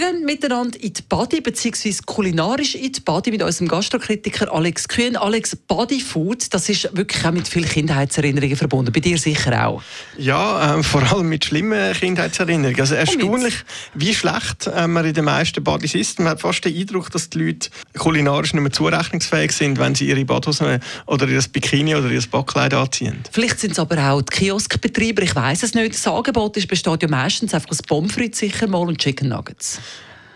Wir gehen miteinander in die Body, beziehungsweise kulinarisch in die Body mit unserem Gastrokritiker Alex Kühn. Alex, Bodyfood, das ist wirklich auch mit vielen Kindheitserinnerungen verbunden. Bei dir sicher auch. Ja, äh, vor allem mit schlimmen Kindheitserinnerungen. Also erstaunlich, wie schlecht äh, man in den meisten Bodys ist. Man hat fast den Eindruck, dass die Leute kulinarisch nicht mehr zurechnungsfähig sind, wenn sie ihre Badhosen oder ihr Bikini oder ihr Backkleid anziehen. Vielleicht sind es aber auch die Kioskbetreiber, ich weiß es nicht. Das Angebot ist, besteht ja meistens einfach aus Pommes frites sicher mal und Chicken Nuggets.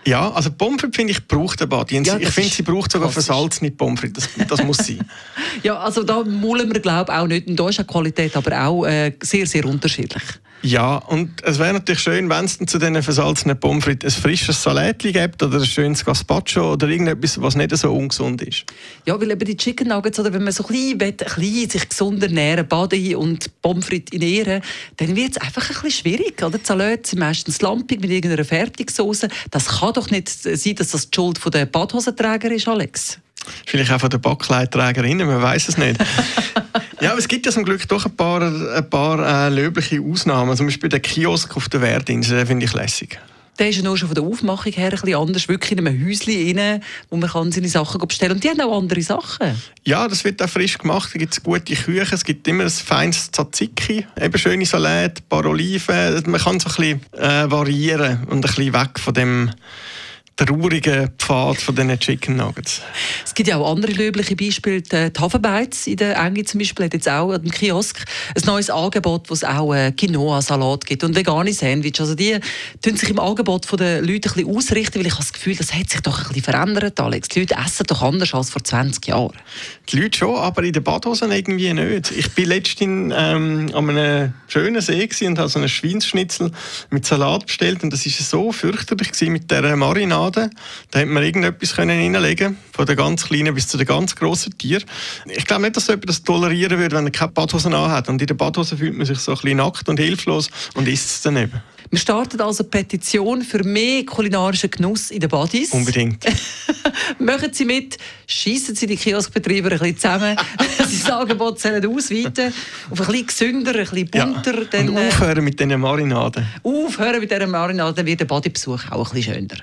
Ja, also Pommes frites, finde ich, braucht eine Body. Ja, ich finde, sie braucht sogar versalzene Pommes frites. Das, das muss sein. Ja, also da mullen wir glaube ich auch nicht. Und da ist auch Qualität aber auch äh, sehr, sehr unterschiedlich. Ja, und es wäre natürlich schön, wenn es zu diesen versalzenen Pommes frites ein frisches Salatli gibt oder ein schönes Gazpacho oder irgendetwas, was nicht so ungesund ist. Ja, weil eben die Chicken Nuggets, oder wenn man so ein bisschen, will, ein bisschen sich gesund ernähren Body und Pommes frites ernähren, dann wird es einfach ein bisschen schwierig. Oder? Die Salate sind meistens lampig mit irgendeiner Fertigsauce. Das kann doch nicht sein, dass das die Schuld der Badhosenträger ist, Alex. Vielleicht auch von den Backleidträgerinnen, man weiß es nicht. ja, aber es gibt ja zum Glück doch ein paar, ein paar äh, löbliche Ausnahmen. Zum Beispiel der Kiosk auf der Werdinsel, den finde ich lässig. Der ist ja nur schon von der Aufmachung her ein bisschen anders. Wirklich in einem Häuschen rein, wo man kann seine Sachen bestellen kann. Und die haben auch andere Sachen. Ja, das wird auch frisch gemacht. Da gibt es gute Küche, es gibt immer ein feines Tzatziki, eben schöne Salate, ein paar Oliven. Man kann so ein bisschen äh, variieren und ein bisschen weg von dem traurigen Pfad von diesen Chicken Nuggets. Es gibt ja auch andere löbliche Beispiele. Die Tafelbeiz in der Enge zum Beispiel hat jetzt auch im Kiosk ein neues Angebot, wo es auch äh, Quinoa-Salat gibt und vegane Sandwich. Also die tun sich im Angebot der Leute ein bisschen ausrichten, weil ich habe das Gefühl, das hat sich doch ein bisschen verändert, Alex. Die Leute essen doch anders als vor 20 Jahren. Die Leute schon, aber in den Badhosen irgendwie nicht. Ich bin letztens ähm, an einem schönen See und habe so einen Schweinsschnitzel mit Salat bestellt und das ist so fürchterlich gewesen mit der Marinade. Da hätte man irgendetwas können reinlegen von den ganz kleinen bis zu den ganz grossen Tieren. Ich glaube nicht, dass jemand das tolerieren würde, wenn er keine Badhosen anhat. Und in der Badhose fühlt man sich so ein bisschen nackt und hilflos und isst es dann eben. Wir starten also eine Petition für mehr kulinarischen Genuss in den Bodies. Unbedingt. Machen Sie mit, schießen Sie die Kioskbetreiber ein bisschen zusammen. Sie das Angebot sollen ausweiten auf ein bisschen gesünder, ein bisschen bunter. Ja. dann, Und äh, aufhören mit diesen Marinaden. aufhören mit dieser Marinade, dann wird der Bodybesuch auch ein bisschen schöner.